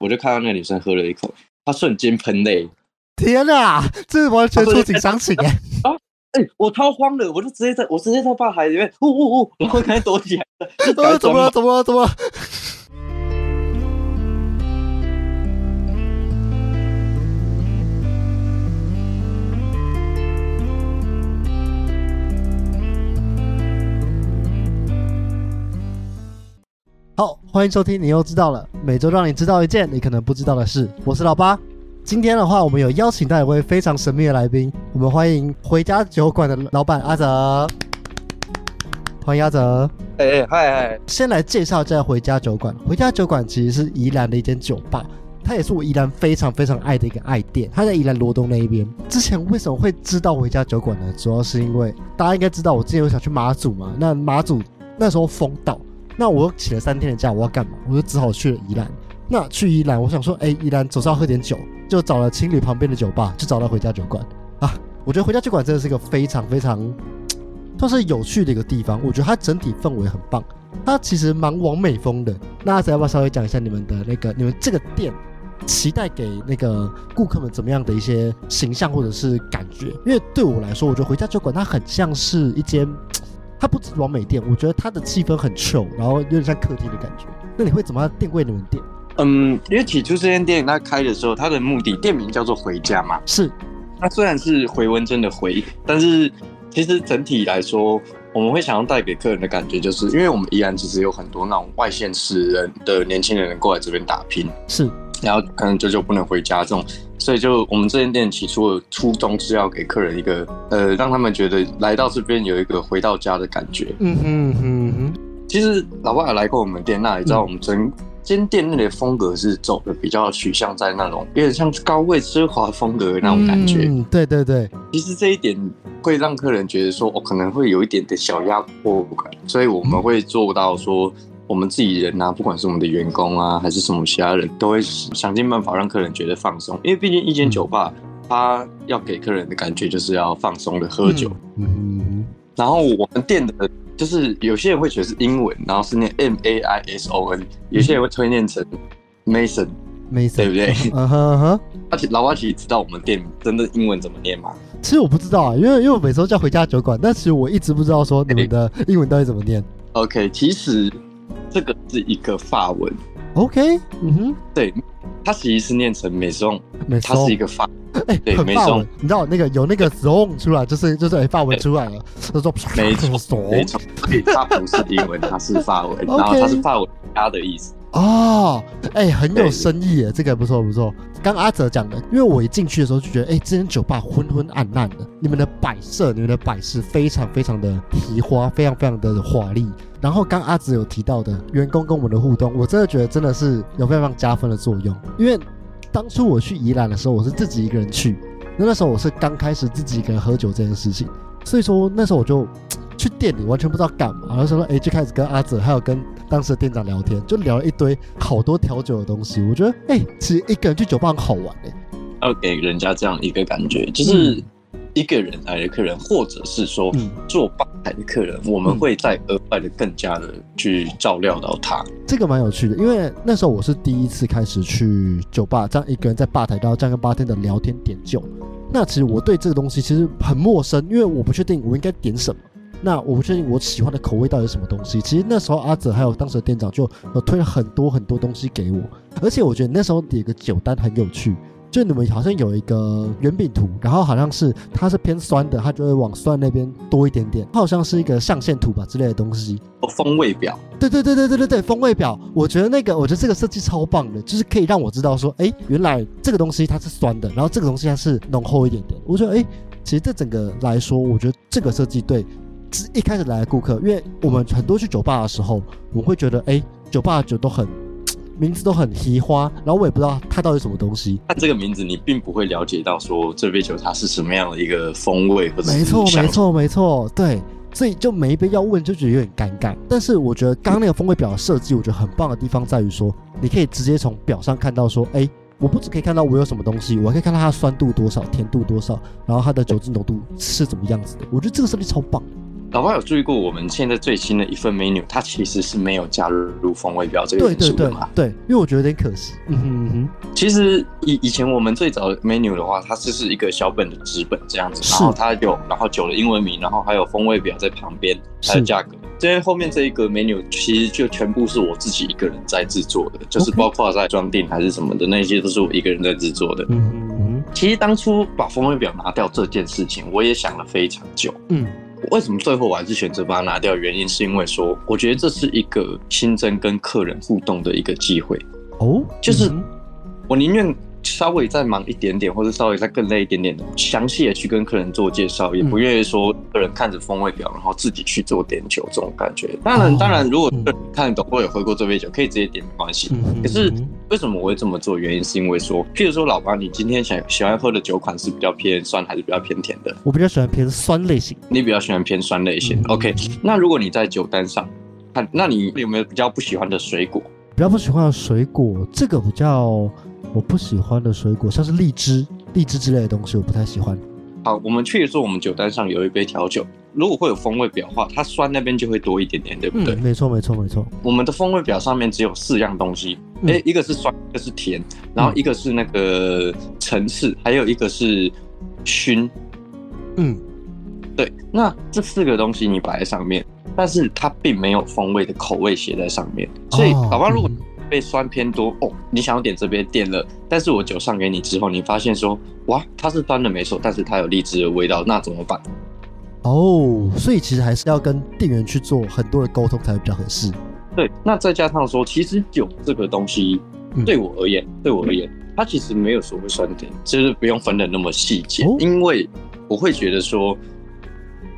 我就看到那个女生喝了一口，她瞬间喷泪。天呐，这完全触景伤情哎！哎，我超慌的，我就直接在我直接在大海里面，呜呜呜，然后赶紧躲起来。怎么了？怎么了？怎么了？好，欢迎收听。你又知道了，每周让你知道一件你可能不知道的事。我是老八。今天的话，我们有邀请到一位非常神秘的来宾，我们欢迎回家酒馆的老板阿泽。欢迎阿泽。哎哎嗨嗨。先来介绍一下回家酒馆。回家酒馆其实是宜兰的一间酒吧，它也是我宜兰非常非常爱的一个爱店。它在宜兰罗东那一边。之前为什么会知道回家酒馆呢？主要是因为大家应该知道，我之前有想去马祖嘛。那马祖那时候封岛。那我请了三天的假，我要干嘛？我就只好去了宜兰。那去宜兰，我想说，哎，宜兰总是要喝点酒，就找了情侣旁边的酒吧，就找到回家酒馆啊。我觉得回家酒馆真的是一个非常非常，算是有趣的一个地方。我觉得它整体氛围很棒，它其实蛮完美风的。那阿仔要不要稍微讲一下你们的那个，你们这个店期待给那个顾客们怎么样的一些形象或者是感觉？因为对我来说，我觉得回家酒馆它很像是一间。它不止完美店，我觉得它的气氛很 chill，然后有点像客厅的感觉。那你会怎么样定位你们店？嗯，因为起初这间店它开的时候，它的目的店名叫做回家嘛。是，它虽然是回文真的回，但是其实整体来说，我们会想要带给客人的感觉，就是因为我们依然其实有很多那种外县市人的年轻人过来这边打拼。是。然后可能久久不能回家这种，所以就我们这间店起初的初衷是要给客人一个呃，让他们觉得来到这边有一个回到家的感觉。嗯嗯嗯嗯。其实老爸有来过我们店，那也知道我们整间店内的风格是走的比较取向在那种有点像高贵奢华风格的那种感觉。嗯，对对对。其实这一点会让客人觉得说，我可能会有一点的小压迫感，所以我们会做到说。我们自己人啊，不管是我们的员工啊，还是什么其他人，都会想尽办法让客人觉得放松。因为毕竟一间酒吧，它要给客人的感觉就是要放松的喝酒。嗯。然后我们店的，就是有些人会觉得是英文，然后是念 M A I S O N，有些人会推念成 Mason，Mason，对不对？嗯哼哼。而且老阿奇知道我们店真的英文怎么念吗？其实我不知道啊，因为因为我每次都叫回家酒馆，但其实我一直不知道说你们的英文到底怎么念。OK，其实。这个是一个法文，OK，嗯哼，对，它其实是念成美颂，它是一个法，哎，对，美颂，你知道那个有那个 zone 出来，就是就是哎，法文出来了，他说没错，没错，对它不是英文，它是法文，然后它是法文家的意思。哦，哎，很有深意耶，这个不错不错。刚阿泽讲的，因为我一进去的时候就觉得，哎，这间酒吧昏昏暗暗的，你们的摆设、你们的摆饰非常非常的提花，非常非常的华丽。然后刚阿泽有提到的员工跟我们的互动，我真的觉得真的是有非常加分的作用。因为当初我去宜兰的时候，我是自己一个人去，那那时候我是刚开始自己一个人喝酒这件事情，所以说那时候我就。去店里完全不知道干嘛，然后说哎，就开始跟阿泽还有跟当时的店长聊天，就聊了一堆好多调酒的东西。我觉得哎，其实一个人去酒吧很好玩哎，要给人家这样一个感觉，就是一个人来的客人，或者是说做吧台的客人，我们会再额外的更加的去照料到他。这个蛮有趣的，因为那时候我是第一次开始去酒吧，这样一个人在吧台，然后这样跟吧台的聊天点酒。那其实我对这个东西其实很陌生，因为我不确定我应该点什么。那我不确定我喜欢的口味到底是什么东西。其实那时候阿泽还有当时的店长就推了很多很多东西给我，而且我觉得那时候有个酒单很有趣，就你们好像有一个圆饼图，然后好像是它是偏酸的，它就会往酸那边多一点点。它好像是一个象限图吧之类的东西。哦，风味表。对对对对对对对，风味表。我觉得那个，我觉得这个设计超棒的，就是可以让我知道说，哎，原来这个东西它是酸的，然后这个东西它是浓厚一点点。我觉得，哎，其实这整个来说，我觉得这个设计对。是一开始来的顾客，因为我们很多去酒吧的时候，我们会觉得，哎，酒吧的酒都很名字都很奇花，然后我也不知道它到底什么东西。看这个名字，你并不会了解到说这杯酒它是什么样的一个风味或者没错，没错，没错，对，所以就每一杯要问就觉得有点尴尬。但是我觉得刚刚那个风味表的设计，我觉得很棒的地方在于说，你可以直接从表上看到说，哎。我不只可以看到我有什么东西，我还可以看到它的酸度多少、甜度多少，然后它的酒精浓度是怎么样子的。我觉得这个设计超棒。老爸有注意过我们现在最新的一份 menu，它其实是没有加入风味表这个对对对元素的嘛？对，因为我觉得有点可惜。嗯哼嗯哼，其实以以前我们最早的 menu 的话，它就是一个小本的纸本这样子，然后它有然后酒的英文名，然后还有风味表在旁边，还有是价格。这些后面这一个 menu 其实就全部是我自己一个人在制作的，就是包括在装订还是什么的那些都是我一个人在制作的。嗯哼嗯其实当初把风味表拿掉这件事情，我也想了非常久。嗯，为什么最后我还是选择把它拿掉？原因是因为说，我觉得这是一个新增跟客人互动的一个机会。哦，就是我宁愿稍微再忙一点点，或者稍微再更累一点点的，详细的去跟客人做介绍，也不愿意说客人看着风味表，然后自己去做点酒这种感觉。当然，哦当然，如果嗯客人看得懂或有喝过这杯酒，可以直接点没关系。可是为什么我会这么做？原因是因为说，譬如说，老王，你今天想喜欢喝的酒款是比较偏酸还是比较偏甜的？我比较喜欢偏酸类型。你比较喜欢偏酸类型。嗯 OK，那如果你在酒单上看，那你有没有比较不喜欢的水果？比较不喜欢的水果，这个比较我不喜欢的水果，像是荔枝、荔枝之类的东西，我不太喜欢。好，我们确实说，我们酒单上有一杯调酒，如果会有风味表的话，它酸那边就会多一点点，对不对？嗯，没错，没错，没错。我们的风味表上面只有四样东西，嗯诶、一个是酸，一个是甜，然后一个是那个层次，还有一个是熏。嗯，对，那这四个东西你摆在上面，但是它并没有风味的口味写在上面，所以哦老爸如果嗯被酸偏多哦，你想要点这边点了，但是我酒上给你之后，你发现说哇，它是酸的没错，但是它有荔枝的味道，那怎么办？哦，所以其实还是要跟店员去做很多的沟通才会比较合适。对，那再加上说，其实酒这个东西嗯对我而言，对我而言，它其实没有所谓酸甜，就是不用分的那么细节，哦因为我会觉得说，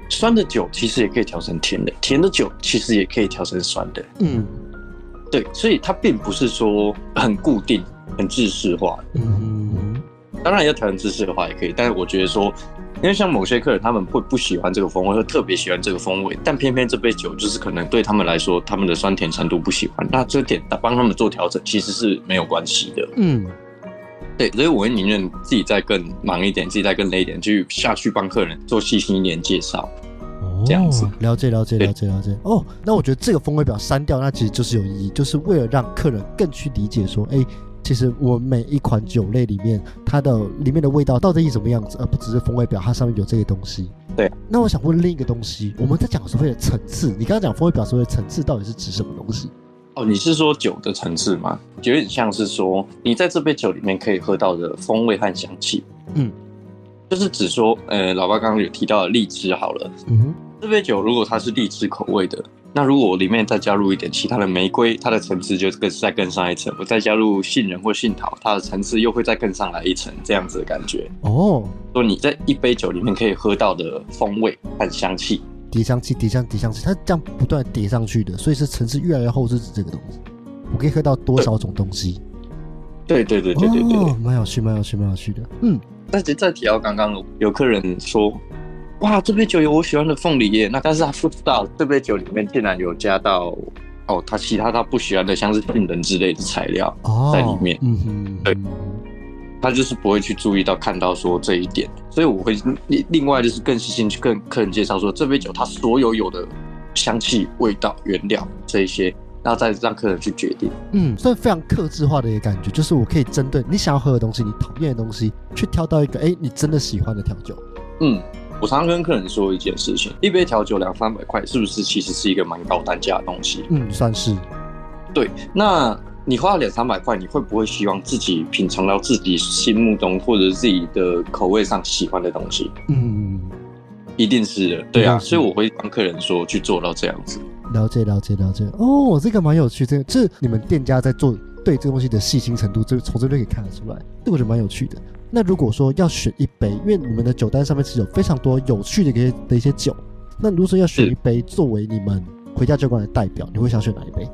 酸的酒其实也可以调成甜的，甜的酒其实也可以调成酸的。嗯对，所以它并不是说很固定、很制式化的。嗯当然要调成制式化也可以，但是我觉得说，因为像某些客人他们会不喜欢这个风味，会特别喜欢这个风味，但偏偏这杯酒就是可能对他们来说，他们的酸甜程度不喜欢，那这点帮他们做调整其实是没有关系的。嗯，对，所以我会宁愿自己再更忙一点，自己再更累一点，去下去帮客人做细心一点介绍。哦，这样子了解了解了解了解。哦，那我觉得这个风味表删掉，那其实就是有意义，就是为了让客人更去理解说，哎。其实我每一款酒类里面，它的里面的味道到底是什么样子，而不只是风味表，它上面有这些东西。对。那我想问另一个东西，我们在讲所谓的层次，你刚刚讲风味表所谓的层次到底是指什么东西？哦，你是说酒的层次吗？有点像是说，你在这杯酒里面可以喝到的风味和香气。嗯，就是指说，呃，老爸刚刚有提到的荔枝好了，嗯哼，这杯酒如果它是荔枝口味的，那如果我里面再加入一点其他的玫瑰，它的层次就更再更上一层。我再加入杏仁或杏桃，它的层次又会再更上来一层，这样子的感觉。哦，说你在一杯酒里面可以喝到的风味和香气，叠香气，叠香叠香气，它这样不断地叠上去的，所以是层次越来越厚，是指这个东西。我可以喝到多少种东西？对对对对对对。哦，蛮有趣，蛮有趣，蛮有趣的。嗯，但是再提到刚刚有客人说，哇，这杯酒有我喜欢的凤梨耶，那但是他不知道这杯酒里面竟然有加到哦，他其他他不喜欢的，像是杏仁之类的材料，哦，在里面嗯哼，对他就是不会去注意到看到说这一点，所以我会另另外就是更细心去跟客人介绍说这杯酒它所有有的香气、味道、原料这一些，然后再让客人去决定。嗯，算非常克制化的一个感觉，就是我可以针对你想要喝的东西，你讨厌的东西，去挑到一个哎你真的喜欢的调酒。嗯，我常常跟客人说一件事情，一杯调酒两三百块，是不是其实是一个蛮高单价的东西？嗯，算是。对，那你花了两三百块，你会不会希望自己品尝到自己心目中或者自己的口味上喜欢的东西？嗯，一定是的，对啊，所以我会帮客人说去做到这样子。了解了解了解。哦，这个蛮有趣，这个这你们店家在做对这个东西的细心程度，这从这边可以看得出来，这个我觉得蛮有趣的。那如果说要选一杯，因为你们的酒单上面其实有非常多有趣的一些的一些酒，那如果说要选一杯作为你们回家酒馆的代表，你会想选哪一杯？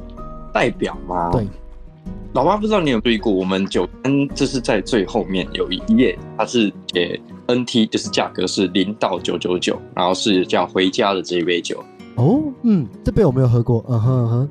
代表吗？对，老妈不知道你有注意过，我们酒单就是在最后面有一页，它是写 NT，就是价格是零到九九九，然后是叫回家的这一杯酒。哦，嗯，这杯我没有喝过，嗯哼嗯哼，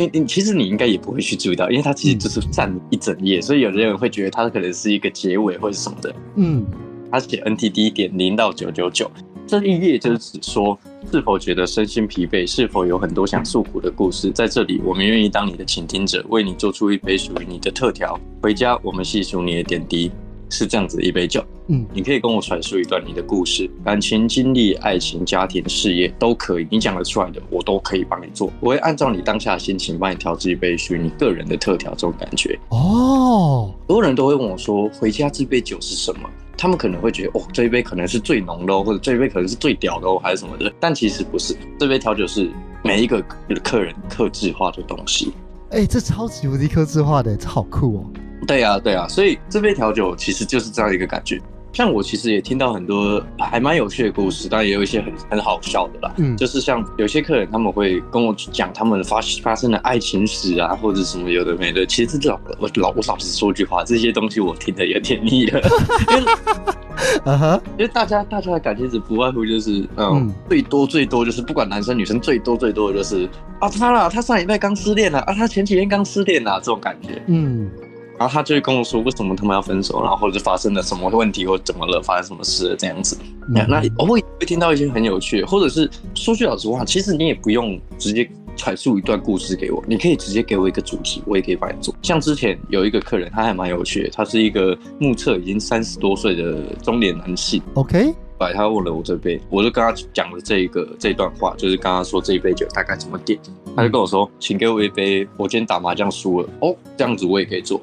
因为你其实你应该也不会去注意到，因为它其实就是占一整页，所以有的人会觉得它可能是一个结尾或者什么的。嗯，它写 NTD 点零到九九九，这一页就是指说是否觉得身心疲惫？是否有很多想诉苦的故事？在这里，我们愿意当你的倾听者，为你做出一杯属于你的特调。回家，我们细数你的点滴。是这样子一杯酒，嗯，你可以跟我阐述一段你的故事，感情经历、爱情、家庭、事业都可以，你讲得出来的，我都可以帮你做。我会按照你当下的心情帮你调制一杯属于你个人的特调，这种感觉。哦，很多人都会问我说，回家这杯酒是什么？他们可能会觉得，哦，这一杯可能是最浓的哦，或者这一杯可能是最屌的哦，还是什么的。但其实不是，这杯调酒是每一个客人克制化的东西。哎，这超级无敌克制化的，这好酷哦。对呀，对呀，所以这杯调酒其实就是这样一个感觉。像我其实也听到很多还蛮有趣的故事，但也有一些很很好笑的啦。嗯，就是像有些客人他们会跟我讲他们发发生的爱情史啊，或者什么有的没的。其实这老我老我老实说句话，这些东西我听的有点腻了。嗯哼，因为大家大家的感情史不外乎就是嗯，最多最多就是不管男生女生最多最多的就是啊他啦，他上礼拜刚失恋了啊，他前几天刚失恋了这种感觉。嗯。然后他就会跟我说，为什么他们要分手，然后或者发生了什么问题，或怎么了，发生什么事了这样子。那我会会听到一些很有趣，或者是说句老实话，其实你也不用直接阐述一段故事给我，你可以直接给我一个主题，我也可以帮你做。像之前有一个客人，他还蛮有趣的，他是一个目测已经三十多岁的中年男性。OK，来他问了我这杯，我就跟他讲了这个这段话，就是刚刚说这一杯酒大概怎么点，他就跟我说，请给我一杯，我今天打麻将输了哦，这样子我也可以做。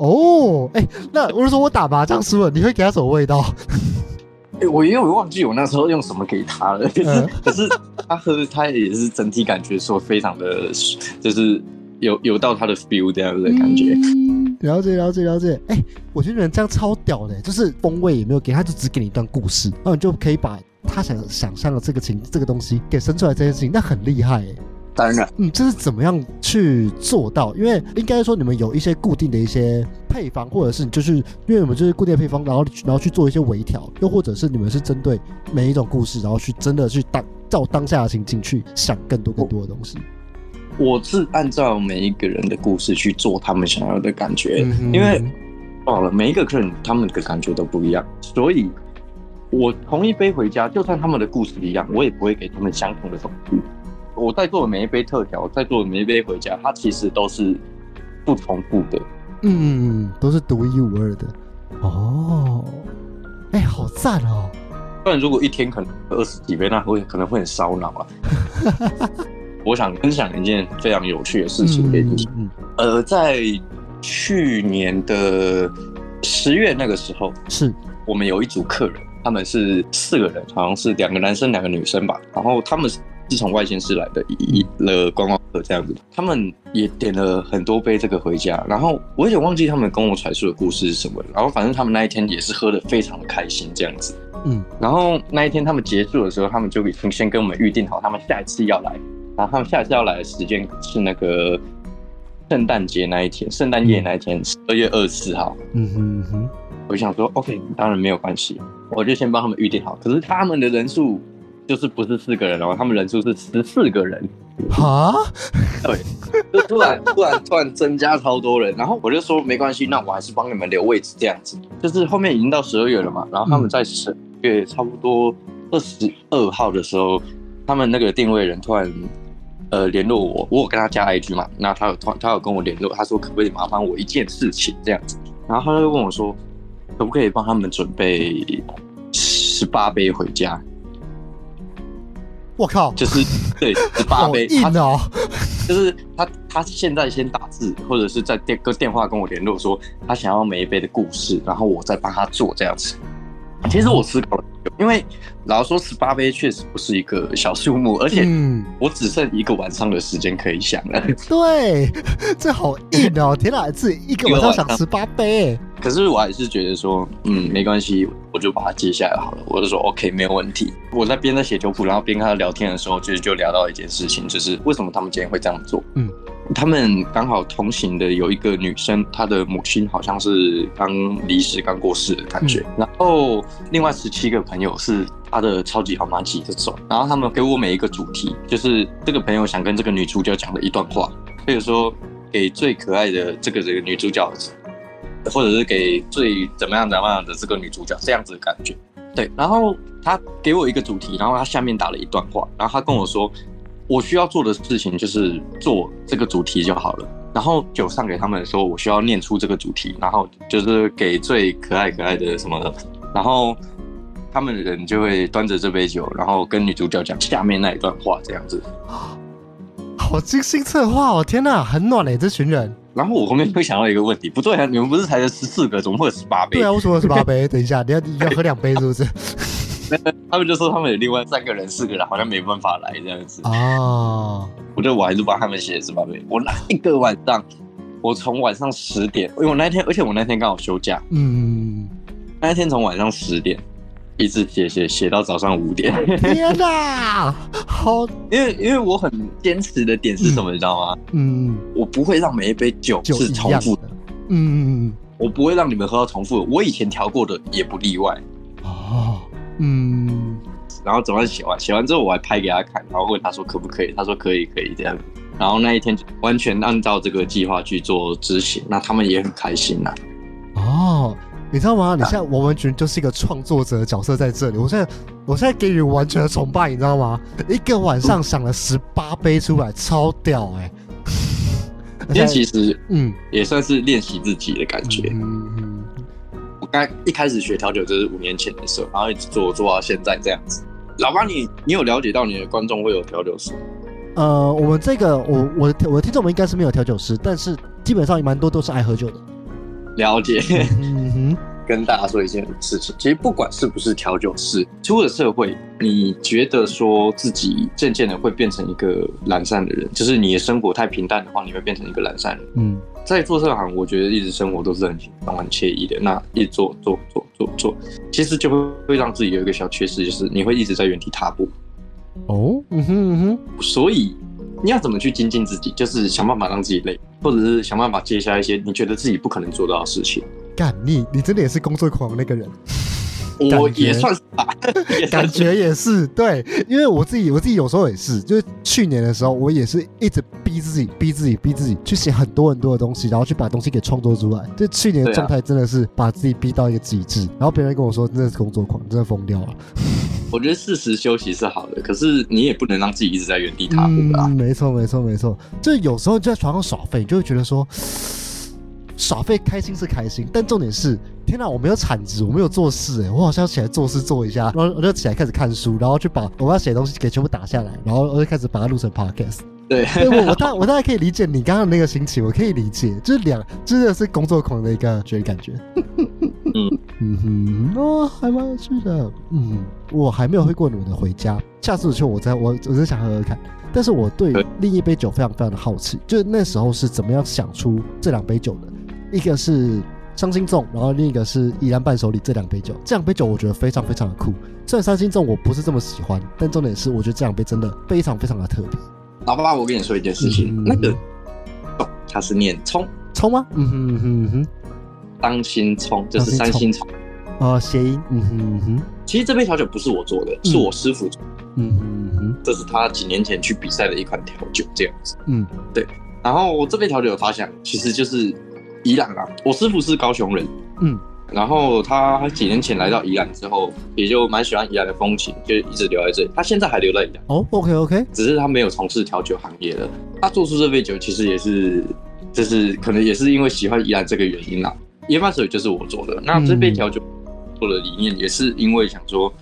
哦，哎，那我是说我打麻将输了，你会给他什么味道？哎，我因为我忘记我那时候用什么给他了，可是可是他喝他也是整体感觉说非常的，就是有有到他的 feel 这样子的感觉。了解了解了解，哎，我觉得人这样超屌的，就是风味也没有给他，就只给你一段故事，然后你就可以把他想想象的这个情这个东西给生出来这件事情，那很厉害哎。当然，嗯，这是怎么样去做到？因为应该说你们有一些固定的一些配方，或者是就是因为我们就是固定的配方，然后然后去做一些微调，又或者是你们是针对每一种故事，然后去真的去当照当下的情境去想更多更多的东西。我是按照每一个人的故事去做他们想要的感觉，因为好了，每一个客人他们的感觉都不一样，所以我同一杯回家，就算他们的故事一样，我也不会给他们相同的东西。我在做的每一杯特调，在做的每一杯回家，它其实都是不重复的，嗯，都是独一无二的。哦，哎，好赞哦！不然如果一天可能二十几杯，那会可能会很烧脑啊。我想分享一件非常有趣的事情给你。呃，在去年的十月那个时候，是我们有一组客人，他们是四个人，好像是两个男生，两个女生吧。然后他们。是从外县市来的，一了观光客这样子，他们也点了很多杯这个回家，然后我有点忘记他们跟我阐述的故事是什么，然后反正他们那一天也是喝的非常的开心这样子，嗯，然后那一天他们结束的时候，他们就已经先跟我们预定好，他们下一次要来，然后他们下一次要来的时间是那个圣诞节那一天，圣诞夜那一天，十二月二十四号，嗯哼哼，我想说，OK，当然没有关系，我就先帮他们预定好，可是他们的人数。就是不是四个人哦，他们人数是十四个人啊，对，就突然突然突然增加超多人，然后我就说没关系，那我还是帮你们留位置这样子。就是后面已经到十二月了嘛，然后他们在十月差不多二十二号的时候，他们那个定位人突然呃联络我，我有跟他加 IG 嘛，那他有他他有跟我联络，他说可不可以麻烦我一件事情这样子，然后他就问我说可不可以帮他们准备十八杯回家。我靠，就是对十八杯，硬哦。就是他他现在先打字，或者是在电跟电话跟我联络说他想要每一杯的故事，然后我再帮他做这样子。其实我思考了，因为老实说十八杯确实不是一个小数目，而且我只剩一个晚上的时间可以想了。对，这好硬哦！天哪，自己一个晚上想十八杯。可是我还是觉得说，嗯，没关系，我就把它接下来好了。我就说 OK，没有问题。我在边在写酒谱，然后边跟他聊天的时候，其实就聊到一件事情，就是为什么他们今天会这样做？嗯，他们刚好同行的有一个女生，她的母亲好像是刚离世、刚过世的感觉。然后另外十七个朋友是她的超级好妈级这种。然后他们给我每一个主题，就是这个朋友想跟这个女主角讲的一段话，比如说给最可爱的这个这个女主角。或者是给最怎么样怎么样的这个女主角这样子的感觉，对，然后他给我一个主题，然后他下面打了一段话，然后他跟我说，我需要做的事情就是做这个主题就好了。然后酒上给他们的时候，我需要念出这个主题，然后就是给最可爱可爱的什么的，然后他们的人就会端着这杯酒，然后跟女主角讲下面那一段话，这样子。好精心策划哦！天哪，很暖嘞，这群人。然后我后面会想到一个问题，不对啊，你们不是才十四个，怎么会有十八杯？对啊，为什么有十八杯？等一下，你要你要喝两杯是不是？他们就说他们有另外三个人、四个人好像没办法来这样子。哦，我觉得我还是帮他们写十八杯。我那一个晚上，我从晚上十点，因为我那天，而且我那天刚好休假，嗯，那天从晚上十点一直写写写到早上五点。天哪，好，因为因为我很坚持的点是什么，你知道吗？嗯，我不会让每一杯酒是重复的，的，嗯，我不会让你们喝到重复的。我以前调过的也不例外。哦，嗯，然后总算写完，写完之后我还拍给他看，然后问他说可不可以，他说可以，可以这样。然后那一天就完全按照这个计划去做执行，那他们也很开心呐、哦，你知道吗？你现在完完全就是一个创作者的角色在这里。我现在，我现在给予完全的崇拜，你知道吗？一个晚上想了十八杯出来，超屌哎、今天其实嗯，也算是练习自己的感觉。刚一开始学调酒就是五年前的时候，然后一直做做到现在这样子。老爸你，你有了解到你的观众会有调酒师？呃，我们这个我我的我的听众们应该是没有调酒师，但是基本上也蛮多都是爱喝酒的。了解。嗯哼，跟大家说一件事情，其实不管是不是调酒师，出了社会，你觉得说自己渐渐的会变成一个懒散的人，就是你的生活太平淡的话，你会变成一个懒散人。嗯在做这行，我觉得一直生活都是很轻松、很惬意的。那一直做做做做做，其实就会会让自己有一个小缺失，就是你会一直在原地踏步。哦，嗯哼嗯哼，所以你要怎么去精进自己，就是想办法让自己累，或者是想办法接下一些你觉得自己不可能做到的事情。干你你真的也是工作狂的那个人。我也算是吧，感觉也是对，因为我自己我自己有时候也是，就是去年的时候，我也是一直逼自己、逼自己、逼自己去写很多很多的东西，然后去把东西给创作出来。就去年的状态真的是把自己逼到一个极致，然后别人跟我说真的是工作狂，真的疯掉了。我觉得适时休息是好的，可是你也不能让自己一直在原地踏步啊。嗯，没错没错没错，就有时候就在床上耍废，你就会觉得说。耍废开心是开心，但重点是，天哪，我没有产值，我没有做事，哎，我好像要起来做事做一下，然后我就起来开始看书，然后去把我要写的东西给全部打下来，然后我就开始把它录成 podcast。对，对我我大我大概可以理解你刚刚的那个心情，我可以理解，就是两真的是工作狂的一个感觉。嗯嗯哼，哦，还蛮有趣的。嗯，我还没有喝过你们的回家，下次去我再我我真想喝喝看。但是我对对另一杯酒非常非常的好奇，就是那时候是怎么样想出这两杯酒的？一个是伤心粽，然后另一个是宜兰伴手礼这两杯酒。这两杯酒我觉得非常非常的酷。虽然伤心粽我不是这么喜欢，但重点是我觉得这两杯真的非常非常的特别。老爸，我跟你说一件事情，嗯那个哦它是念葱，葱吗？嗯哼嗯哼嗯哼，伤心葱就是三星葱。哦，谐音，嗯哼嗯哼其实这杯调酒不是我做的，是我师傅做的，嗯哼嗯哼这是他几年前去比赛的一款调酒，这样子。嗯对然后我这杯调酒的发想其实就是宜兰啊，我师傅是高雄人，嗯然后他几年前来到宜兰之后，也就蛮喜欢宜兰的风情，就一直留在这里。他现在还留在宜兰，哦，OK OK，只是他没有从事调酒行业了。他做出这杯酒，其实也是，就是可能也是因为喜欢宜兰这个原因啦。研发水就是我做的，那这杯调酒做的理念也是因为想说，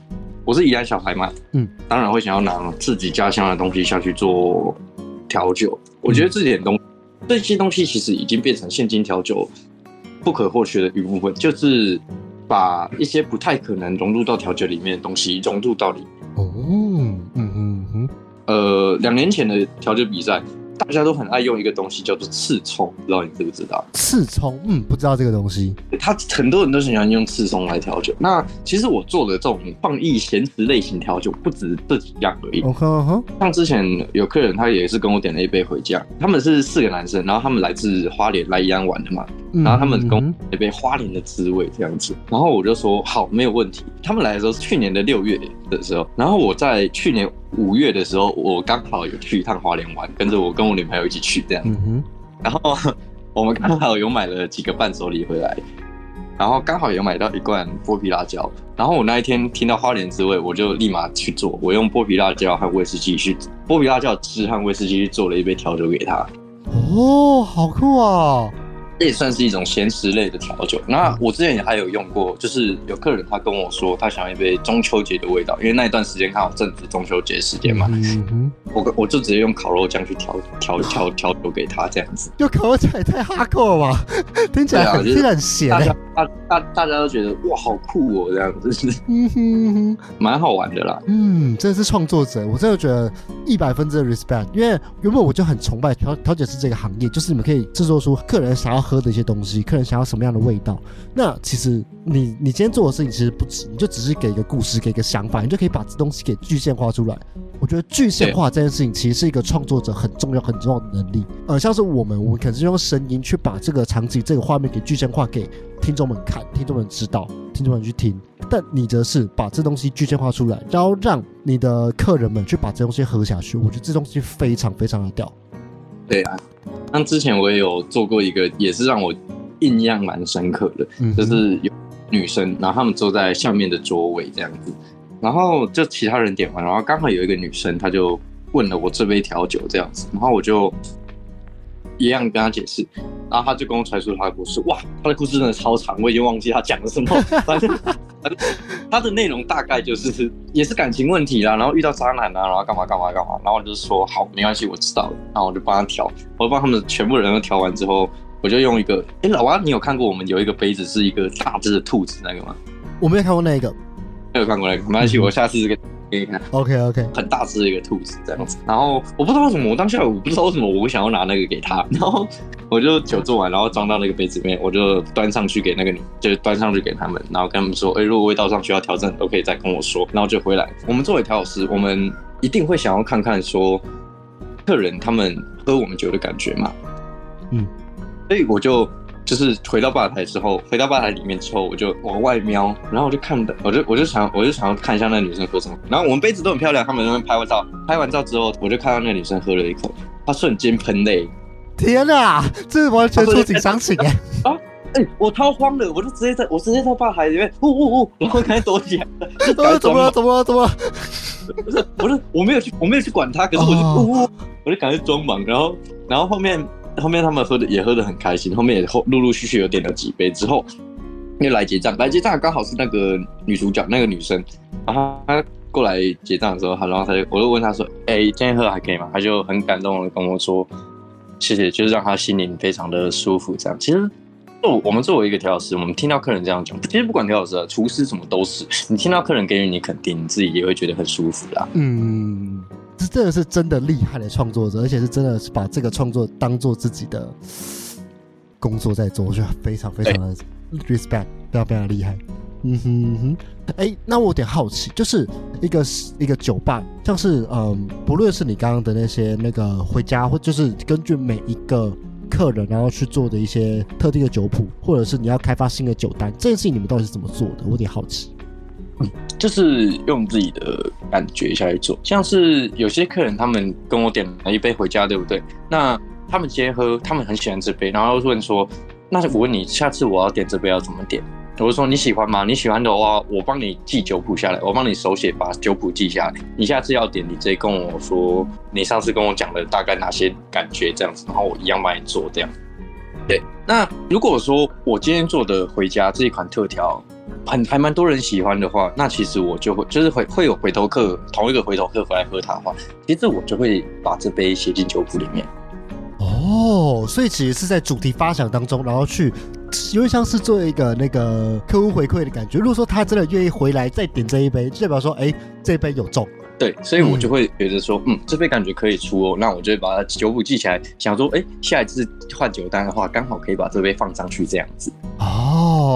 我是宜兰小孩嘛，嗯，当然会想要拿自己家乡的东西下去做调酒。我觉得这点东这些东西其实已经变成现金调酒不可或缺的一部分，就是把一些不太可能融入到调酒里面的东西融入到里面。哦，嗯嗯嗯，呃，两年前的调酒比赛，大家都很爱用一个东西叫做刺葱，不知道你知不知道？刺葱，嗯，不知道这个东西，他很多人都喜欢用刺葱来调酒。那其实我做的这种创意咸食类型调酒，不止这几样而已。像之前有客人，他也是跟我点了一杯回家，他们是四个男生，然后他们来自花莲来宜安玩的嘛，嗯然后他们跟我嗯一杯花莲的滋味这样子，然后我就说好，没有问题。他们来的时候是去年的六月的时候，然后我在去年五月的时候，我刚好有去一趟花莲玩，跟着我跟我女朋友一起去这样，然后我们刚好有买了几个伴手礼回来，然后刚好有买到一罐剥皮辣椒，然后我那一天听到花莲滋味，我就立马去做，我用剥皮辣椒和威士忌去剥皮辣椒汁和威士忌去做了一杯调酒给他。哦，好酷啊！也算是一种咸食类的调酒。那我之前也还有用过，就是有客人他跟我说，他想要一杯中秋节的味道，因为那一段时间刚好正值中秋节时间嘛。我我就直接用烤肉酱去调调调调酒给他这样子。就烤肉酱也太哈扣了吧？听起来很、咸欸大家大大大家都觉得哇好酷哦，这样子 嗯哼哼。蛮好玩的啦。嗯，真的是创作者，我真的觉得一百分之的 respect，因为原本我就很崇拜调调酒师这个行业，就是你们可以制作出客人想要喝的一些东西，客人想要什么样的味道。那其实你你今天做的事情其实不止，你就只是给一个故事，给一个想法，你就可以把这东西给具象化出来。我觉得具象化这件事情其实是一个创作者很重要很重要的能力。呃，像是我们，我们可能是用声音去把这个场景、这个画面给具象化给听众们看，听众们知道，听众们去听。但你则是把这东西具象化出来，然后让你的客人们去把这东西喝下去。我觉得这东西非常非常的屌。对啊，那之前我也有做过一个，也是让我印象蛮深刻的，嗯就是有女生，然后她们坐在下面的桌位这样子，然后就其他人点完，然后刚好有一个女生，她就问了我这杯调酒这样子，然后我就一样跟她解释，然后她就跟我阐述她的故事，哇，她的故事真的超长，我已经忘记她讲了什么，反正反正她的内容大概就是也是感情问题啦，然后遇到渣男啊，然后干嘛干嘛干嘛，然后我就说好，没关系，我知道了，然后我就帮他调，我就帮他们全部人都调完之后。我就用一个，哎、老王，你有看过我们有一个杯子是一个大只的兔子那个吗？我没有看过那个。没有看过那个，没关系，我下次给给你看，OK OK，很大只的一个兔子这样子。然后我不知道为什么，我当下我不知道为什么我想要拿那个给他，然后我就酒做完，然后装到那个杯子里面，我就端上去给那个女，就端上去给他们，然后跟他们说，哎、如果味道上需要调整，都可以再跟我说，然后就回来。我们作为调酒师，我们一定会想要看看说客人他们喝我们酒的感觉嘛，嗯，所以我就。就是回到吧台之后，回到吧台里面之后，我就往外瞄，然后我就看的，我就我就想，我就想要看一下那女生喝什么。然后我们杯子都很漂亮，他们那边拍完照，拍完照之后，我就看到那女生喝了一口，她瞬间喷泪，天哪，这完全触景伤情哎。哎、我超慌的，我就直接在我直接在大海里面，呜呜呜，然后赶紧躲起来，就赶呃，紧怎么了？装怎么了？怎么了？不是，不是我没有去，我没有去管他，可是我就哦呜呜，我就赶紧装忙，然后然后后面后面他们喝的也喝的很开心，后面也后陆陆续续有点了几杯之后，又来结账，来结账刚好是那个女主角那个女生，然后她过来结账的时候，她然后她就我就问她说，哎、今天喝还可以吗？她就很感动的跟我说，谢谢，就是让他心灵非常的舒服，这样其实。作我们作为一个调酒师，我们听到客人这样讲，其实不管调酒师啊、厨师什么都是，你听到客人给予你肯定，你自己也会觉得很舒服啦。嗯，这真的是真的厉害的创作者，而且是真的是把这个创作当做自己的工作在做，我觉得非常非常的 respect，非常非常厉害。嗯哼嗯哼，哎，那我有点好奇，就是一个是一个酒吧，像是嗯，不论是你刚刚的那些那个回家，或就是根据每一个客人然后去做的一些特定的酒谱，或者是你要开发新的酒单，这件事情你们到底是怎么做的？我有点好奇。就是用自己的感觉下去做，像是有些客人他们跟我点了一杯回家，对不对？那他们今天喝，他们很喜欢这杯，然后问说，那我问你，下次我要点这杯要怎么点？我就说你喜欢吗？你喜欢的话，我帮你记酒谱下来，我帮你手写把酒谱记下来。你下次要点，你直接跟我说，你上次跟我讲的大概哪些感觉这样子，然后我一样帮你做这样。对，那如果说我今天做的回家这一款特调，很还蛮多人喜欢的话，那其实我就会就是会会有回头客，同一个回头客回来喝它的话，其实我就会把这杯写进酒谱里面。哦，所以其实是在主题发想当中，然后去有点像是做一个那个客户回馈的感觉。如果说他真的愿意回来再点这一杯，就代表说，哎，这杯有中。对，所以我就会觉得说，嗯，这杯感觉可以出哦，那我就会把它酒谱记起来，想说，哎，下一次换酒单的话，刚好可以把这杯放上去这样子。哦，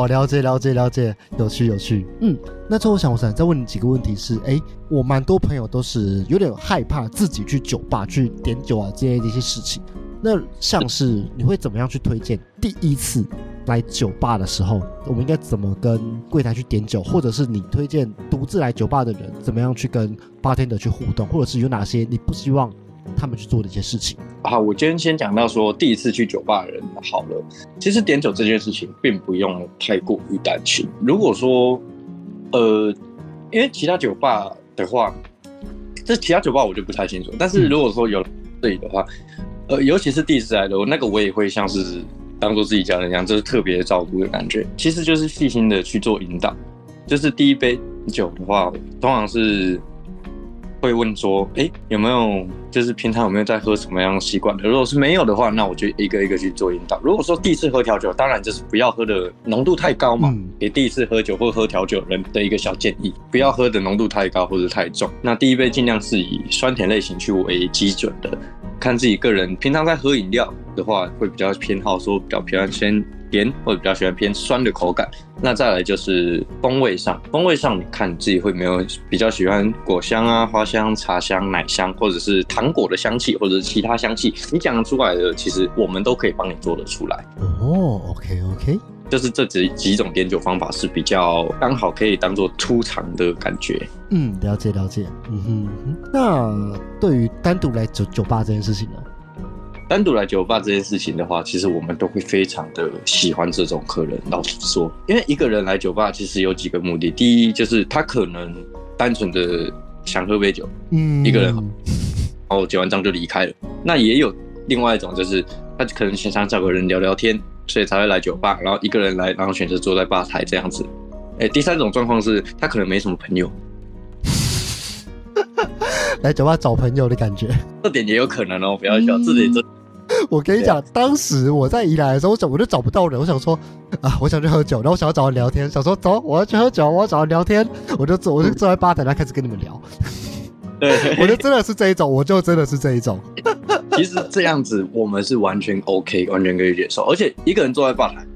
了解了解了解，有趣有趣。嗯，那最后我想我想再问你几个问题是，哎，我蛮多朋友都是有点害怕自己去酒吧去点酒啊这些的一些事情。那像是你会怎么样去推荐第一次来酒吧的时候，我们应该怎么跟柜台去点酒，或者是你推荐独自来酒吧的人怎么样去跟 bartender 去互动，或者是有哪些你不希望他们去做的一些事情。好，我今天先讲到说第一次去酒吧的人好了。其实点酒这件事情并不用太过于担心。如果说，呃，因为其他酒吧的话，这其他酒吧我就不太清楚。但是如果说有这里的话，呃，尤其是第一次来的，那个我也会像是当做自己家人一样，就是特别照顾的感觉。其实就是细心的去做引导。就是第一杯酒的话，通常是。会问说，哎，有没有就是平常有没有在喝什么样习惯的？如果是没有的话，那我就一个一个去做引导。如果说第一次喝调酒，当然就是不要喝的浓度太高嘛，给第一次喝酒或喝调酒人的一个小建议，不要喝的浓度太高或者太重。那第一杯尽量是以酸甜类型去为基准的，看自己个人平常在喝饮料的话，会比较偏好说比较偏先。甜或者比较喜欢偏酸的口感，那再来就是风味上，风味上你看你自己会没有比较喜欢果香啊、花香、茶香、奶香，或者是糖果的香气，或者是其他香气，你讲出来的，其实我们都可以帮你做得出来。哦，OK OK，就是这几几种点酒方法是比较刚好可以当做出场的感觉。嗯，了解了解。嗯哼，那对于单独来酒酒吧这件事情呢？单独来酒吧这件事情的话，其实我们都会非常的喜欢这种客人。老实说，因为一个人来酒吧，其实有几个目的。第一，就是他可能单纯的想喝杯酒，嗯，一个人，然后结完账就离开了。那也有另外一种，就是他可能想找个人聊聊天，所以才会来酒吧。然后一个人来，然后选择坐在吧台这样子。哎，第三种状况是他可能没什么朋友，来酒吧找朋友的感觉。这点也有可能哦，不要笑，这点这。我跟你讲，当时我在宜兰的时候，我想我就找不到人，我想说啊，我想去喝酒，然后我想要找人聊天，想说走，我要去喝酒，我要找人聊天，我就坐，我就坐在吧台那开始跟你们聊。对，我就真的是这一种，我就真的是这一种。其实这样子我们是完全 OK，完全可以接受，而且一个人坐在吧台，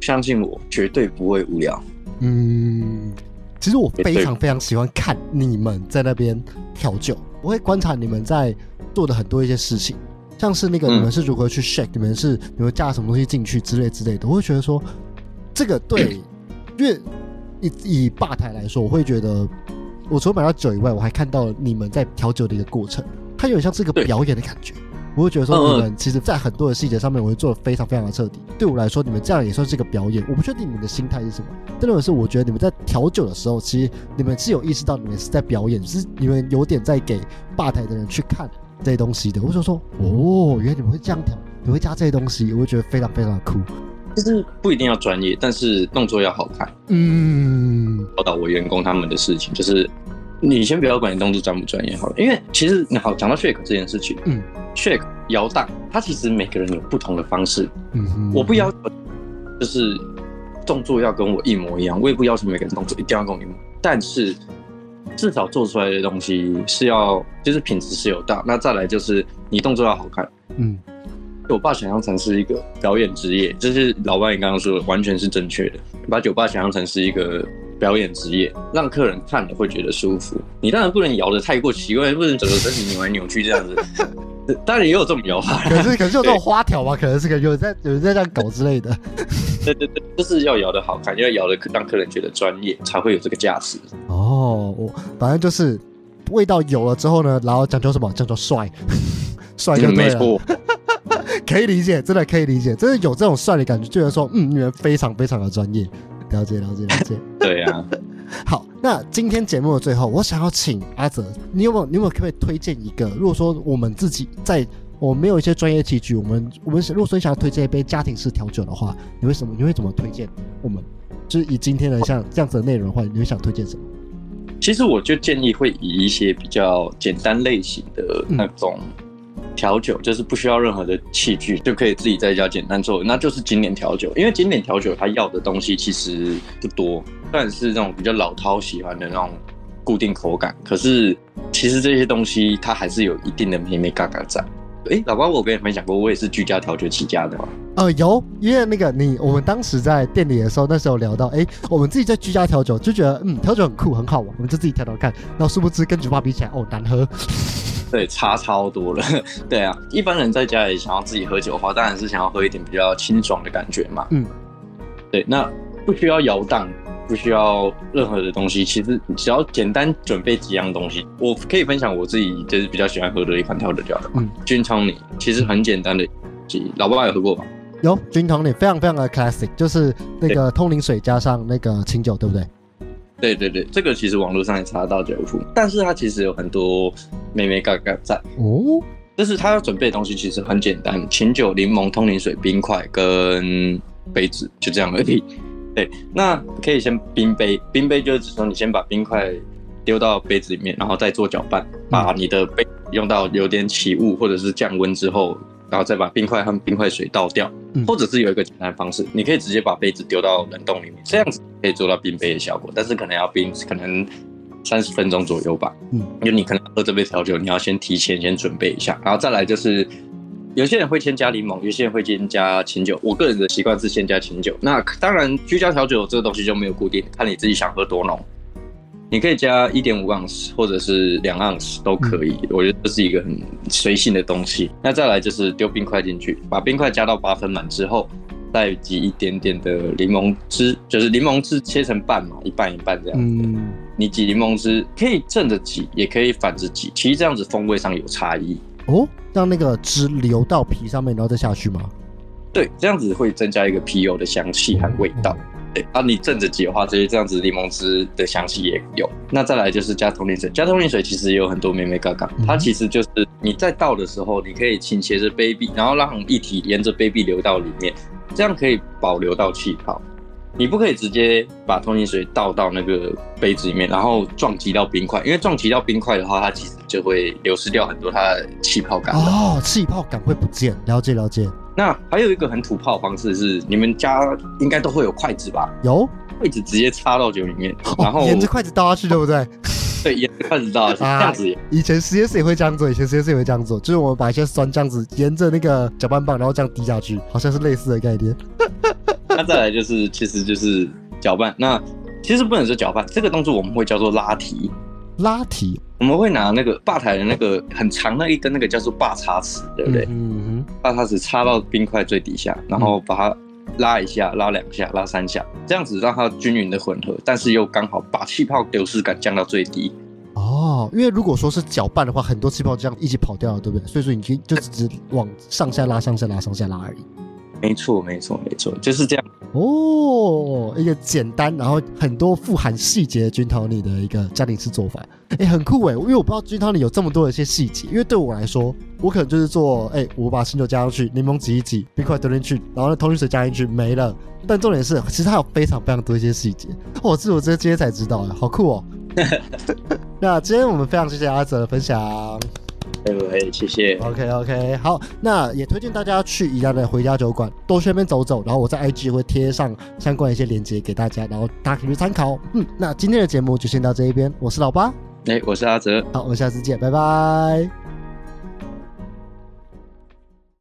相信我，绝对不会无聊。嗯，其实我非常非常喜欢看你们在那边调酒，我会观察你们在做的很多一些事情。像是那个你们是如何去 shake，你们是你们加什么东西进去之类之类的，我会觉得说这个对，因为以以吧台来说，我会觉得我除了买到酒以外，我还看到了你们在调酒的一个过程，它有点像是一个表演的感觉。我会觉得说你们其实在很多的细节上面，我会做的非常非常的彻底。对我来说，你们这样也算是一个表演。我不确定你们的心态是什么，但是我觉得你们在调酒的时候，其实你们是有意识到你们是在表演，是你们有点在给吧台的人去看。这些东西的，我就说哦，原来你们会这样调，你会加这些东西，我会觉得非常非常的酷。就是不一定要专业，但是动作要好看。嗯，教导我员工他们的事情，就是你先不要管你动作专不专业好了，因为其实你好讲到 shake 这件事情，嗯，shake 摇荡，它其实每个人有不同的方式。嗯，我不要求就是动作要跟我一模一样，我也不要求每个人动作一定要跟我一模，但是。至少做出来的东西是要，就是品质是有大。那再来就是你动作要好看。嗯，酒吧想象成是一个表演职业，就是老板你刚刚说的完全是正确的。把酒吧想象成是一个表演职业，让客人看了会觉得舒服。你当然不能摇的太过奇怪，不能整个身体扭来扭去这样子。当然也有这么摇法，可是可是有这种花条吧？可能是个有人在有人在这样搞之类的。对对对，就是要摇的好看，要摇的让客人觉得专业，才会有这个价值。哦，我反正就是味道有了之后呢，然后讲究什么？讲究帅，帅就没错。可以理解，真的可以理解，真的有这种帅的感觉，觉得说，嗯，你们非常非常的专业。了解，了解，了解。对呀。好，那今天节目的最后，我想要请阿泽，你有没有，你有没有可不可以推荐一个？如果说我们自己在。我们没有一些专业器具，我们我们如果说想要推荐一杯家庭式调酒的话，你会什么？你会怎么推荐？我们就是以今天的像这样子的内容的话，你会想推荐什么？其实我就建议会以一些比较简单类型的那种调酒，就是不需要任何的器具就可以自己在家简单做，那就是经典调酒。因为经典调酒它要的东西其实不多，但是那种比较老饕喜欢的那种固定口感，可是其实这些东西它还是有一定的美美嘎嘎在。哎，老包，我跟你分享过，我也是居家调酒起家的嘛。呃，有，因为那个你，我们当时在店里的时候，那时候聊到，哎，我们自己在居家调酒，就觉得，嗯，调酒很酷，很好玩，我们就自己调调看。然后殊不知跟酒吧比起来，哦，难喝。对，差超多了。对啊，一般人在家里想要自己喝酒的话，当然是想要喝一点比较清爽的感觉嘛。嗯，对，那不需要摇荡，不需要任何的东西，其实只要简单准备几样东西，我可以分享我自己就是比较喜欢喝的一款调酒叫嗯菌汤尼，其实很简单的，老爸爸有喝过吗？有菌汤里非常非常的 classic，就是那个通灵水加上那个清酒，对不对？对对对，这个其实网络上也查得到酒谱，但是它其实有很多妹妹嘎嘎在。哦，但是它要准备的东西其实很简单，清酒、柠檬、通灵水、冰块跟杯子，就这样而已。对，那可以先冰杯，冰杯就是指说你先把冰块丢到杯子里面，然后再做搅拌，把你的杯用到有点起雾或者是降温之后，然后再把冰块和冰块水倒掉，嗯或者是有一个简单的方式，你可以直接把杯子丢到冷冻里面，这样子可以做到冰杯的效果，但是可能要冰可能三十分钟左右吧。嗯，因为你可能喝这杯调酒，你要先提前先准备一下，然后再来就是。有些人会先加柠檬，有些人会先加清酒。我个人的习惯是先加清酒。那当然，居家调酒这个东西就没有固定，看你自己想喝多浓。你可以加一点五盎司或者是两盎司都可以，我觉得这是一个很随性的东西。那再来就是丢冰块进去，把冰块加到八分满之后，再挤一点点的柠檬汁，就是柠檬汁切成半嘛，一半一半这样。嗯，你挤柠檬汁可以正着挤，也可以反着挤，其实这样子风味上有差异。哦，让那个汁流到皮上面，然后再下去吗？对，这样子会增加一个皮油的香气和味道。对，啊，你正着挤的话，这些这样子柠檬汁的香气也有。那再来就是加通灵水，加通灵水其实也有很多妹妹嘎嘎，它其实就是你在倒的时候，你可以倾斜着杯壁，然后让液体沿着杯壁流到里面，这样可以保留到气泡。你不可以直接把通心水倒到那个杯子里面，然后撞击到冰块，因为撞击到冰块的话，它其实就会流失掉很多它的气泡感。哦，气泡感会不见，了解了解。那还有一个很土炮的方式是，你们家应该都会有筷子吧？有，筷子直接插到酒里面，然后哦，沿着筷子倒下去，对不对？对沿着筷子倒下去，啊这样子以前实验室也会这样做，以前实验室也会这样做，就是我们把一些酸这样子沿着那个搅拌棒，然后这样滴下去，好像是类似的概念。那再来就是，其实就是搅拌。那其实不能说搅拌，这个动作我们会叫做拉提。拉提，我们会拿那个吧台的那个很长的一根那个叫做把叉匙，对不对？嗯哼把叉匙插到冰块最底下，然后把它拉一下、拉两下、拉三下，这样子让它均匀的混合，但是又刚好把气泡流失感降到最低。哦，因为如果说是搅拌的话，很多气泡这样一起跑掉了，对不对？所以说你可以就只往上下拉、上下拉、上下拉而已。没错，没错，没错，就是这样。哦，一个简单然后很多富含细节的菌汤里的一个家庭式做法，哎，很酷哎，因为我不知道菌汤里有这么多的一些细节，因为对我来说，我可能就是做，哎，我把清酒加上去，柠檬挤一挤，冰块丢进去，然后呢通灵水加进去，没了。但重点是，其实它有非常非常多一些细节，哦，这我这今天才知道，哎，好酷哦。那今天我们非常谢谢阿泽的分享。哎，哎谢谢。OK OK，好，那也推荐大家去宜兰的回家酒馆多去那边走走，然后我在 IG 会贴上相关的一些链接给大家，然后大家可以去参考。嗯，那今天的节目就先到这一边，我是老八，哎，我是阿哲。好，我们下次见，拜拜。